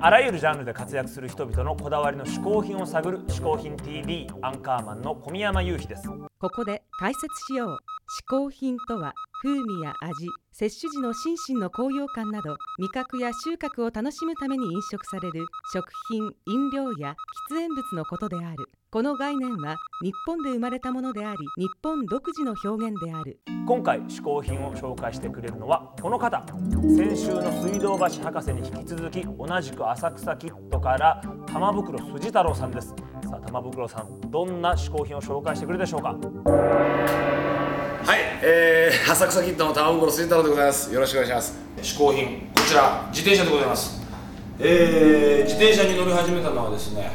あらゆるジャンルで活躍する人々のこだわりの嗜好品を探る「嗜好品 TV」アンカーマンの小宮山雄飛です。ここで解説しよう。嗜好品とは風味や味摂取時の心身の高揚感など味覚や収穫を楽しむために飲食される食品飲料や喫煙物のことである。この概念は日本で生まれたものであり日本独自の表現である。今回嗜好品を紹介してくれるのはこの方。先週の水道橋博士に引き続き同じく浅草キッドから玉袋筋太郎さんです。さあ玉袋さんどんな嗜好品を紹介してくれるでしょうか、えー、浅草キッドの玉袋筋太郎でございます。よろしくお願いします。嗜好品こちら自転車でございます。えー、自転車に乗り始めたのはですね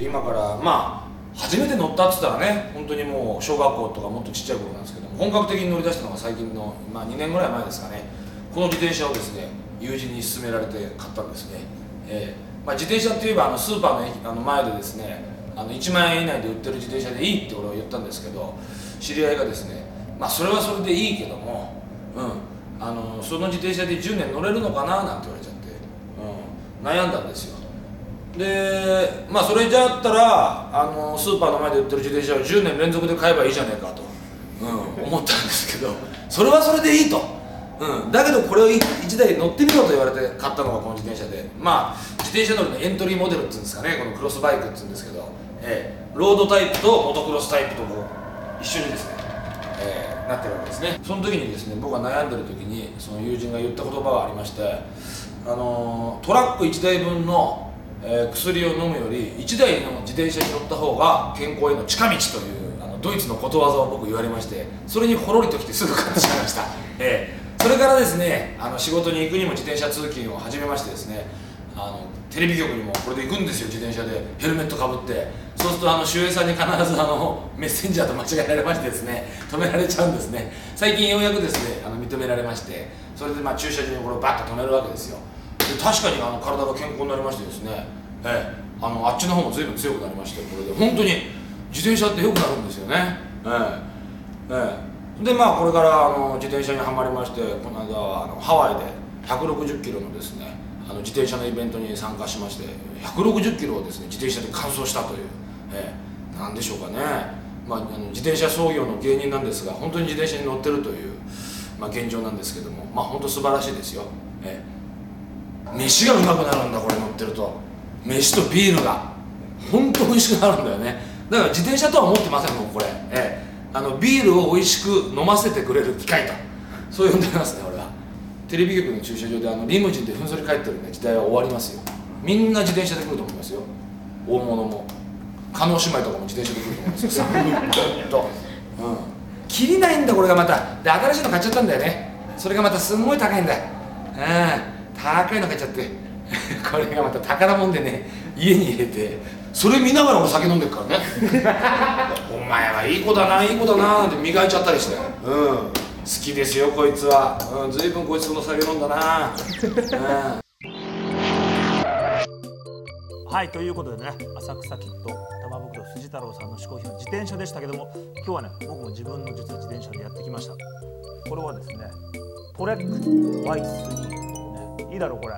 今からまあ初めて乗ったっつったらね本当にもう小学校とかもっとちっちゃい頃なんですけど本格的に乗り出したのが最近の、まあ、2年ぐらい前ですかね。この自転車をですね友人に勧められて買ったんですね、えーまあ、自転車っていえばあのスーパーのあの前でですねあの1万円以内で売ってる自転車でいいって俺は言ったんですけど知り合いがですねまあそれはそれでいいけども、うん、あのその自転車で10年乗れるのかななんて言われちゃって、うん、悩んだんですよ。でまあそれじゃあったらあのスーパーの前で売ってる自転車を10年連続で買えばいいじゃねえかと、うん、思ったんですけど それはそれでいいと、うん、だけどこれを1台乗ってみろと言われて買ったのがこの自転車で。まあ自転車乗りのエントリーモデルっていうんですかねこのクロスバイクっていうんですけど、ええ、ロードタイプとモトクロスタイプとも一緒にですね、えーなってるわけですね。その時にですね僕が悩んでる時にその友人が言った言葉がありましてあのートラック1台分の、えー薬を飲むより1台の自転車に乗った方が健康への近道というあのドイツのことわざを僕言われましてそれにほろりときてすぐ買ってしまいました、ええ。それからですねあの仕事に行くにも自転車通勤を始めましてですねあのテレビ局にもこれで行くんですよ自転車で。ヘルメットかぶって。そうするとあの守衛さんに必ずあの メッセンジャーと間違えられましてですね止められちゃうんですね。最近ようやくですねあの認められまして。それでまあ駐車場にこれをバッと止めるわけですよ。で確かにあの体が健康になりましてですね、ええ、あのあっちの方も随分強くなりましてこれで。本当に自転車って良くなるんですよね。ええ。ええ。でまあこれからあの自転車にはまりましてこの間はあのハワイで160キロのですねあの自転車のイベントに参加しまして160キロをですね自転車で完走したという、ええ、なんでしょうかね、まあ、あの自転車操業の芸人なんですが本当に自転車に乗ってるという、まあ、現状なんですけどもまあ本当素晴らしいですよ、ええ、飯がうまくなるんだこれ乗ってると。飯とビールが本当美味しくなるんだよね。だから自転車とは思ってませんもんこれ、ええ、あのビールを美味しく飲ませてくれる機械とそう呼んでますね俺テレビ局の駐車場であのリムジンでふんぞり返ってる、ね、時代は終わりますよ。みんな自転車で来ると思いますよ。大物も。加納姉妹とかも自転車で来ると思いますよ。と。うん。切りないんだこれがまた。で新しいの買っちゃったんだよね。それがまたすんごい高いんだ。うん。高いの買っちゃって。これがまた宝物でね。家に入れて。それ見ながら俺酒飲んでるからね。お前はいい子だないい子だなって磨いちゃったりして。うん。好きですよこいつは。うん随分こいつの酒飲んだな。うん。はいということでね浅草キッド玉袋筋太郎さんの嗜好品は自転車でしたけども今日はね僕も自分の実は自転車でやってきました。これはですねトレック Y3、ね、いいだろこれ。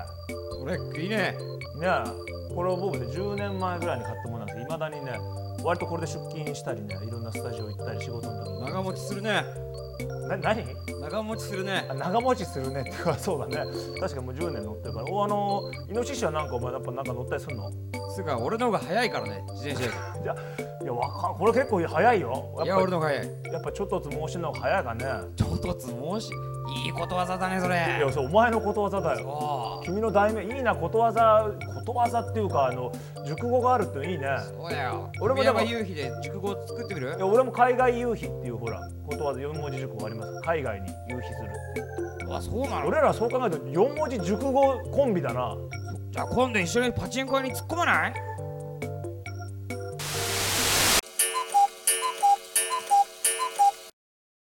これいいね。ねえこれを僕ね10年前ぐらいに買ったものなんです。けどいまだにね割とこれで出勤したりねいろんなスタジオ行ったり仕事の時に長持ちするねな何？長持ちするね。あ長持ちするね。っていうかそうだね。確かにもう10年乗ってるから。おあのイノシシはなんかお前やっぱなんか乗ったりするの？つうか俺の方が早いからね自転車よ いやいやわかんこれ結構早いよ。り。いややっぱ俺の方が早い。やっぱちょっとつ申しの方が早いかね。ちょっとつ申しいいことわざだねそれ。いやそうお前のことわざだよ。そ君の題名いいなことわざことわざっていうかあの熟語があるっていいね。うそうだよ。俺もでも山夕日で熟語作ってみる？いや俺も海外夕日っていうほらことわざ4文字熟語あります。海外に夕日するって。あそうなの？俺らそう考えると4文字熟語コンビだな。じゃあ今度一緒にパチンコ屋に突っ込まない？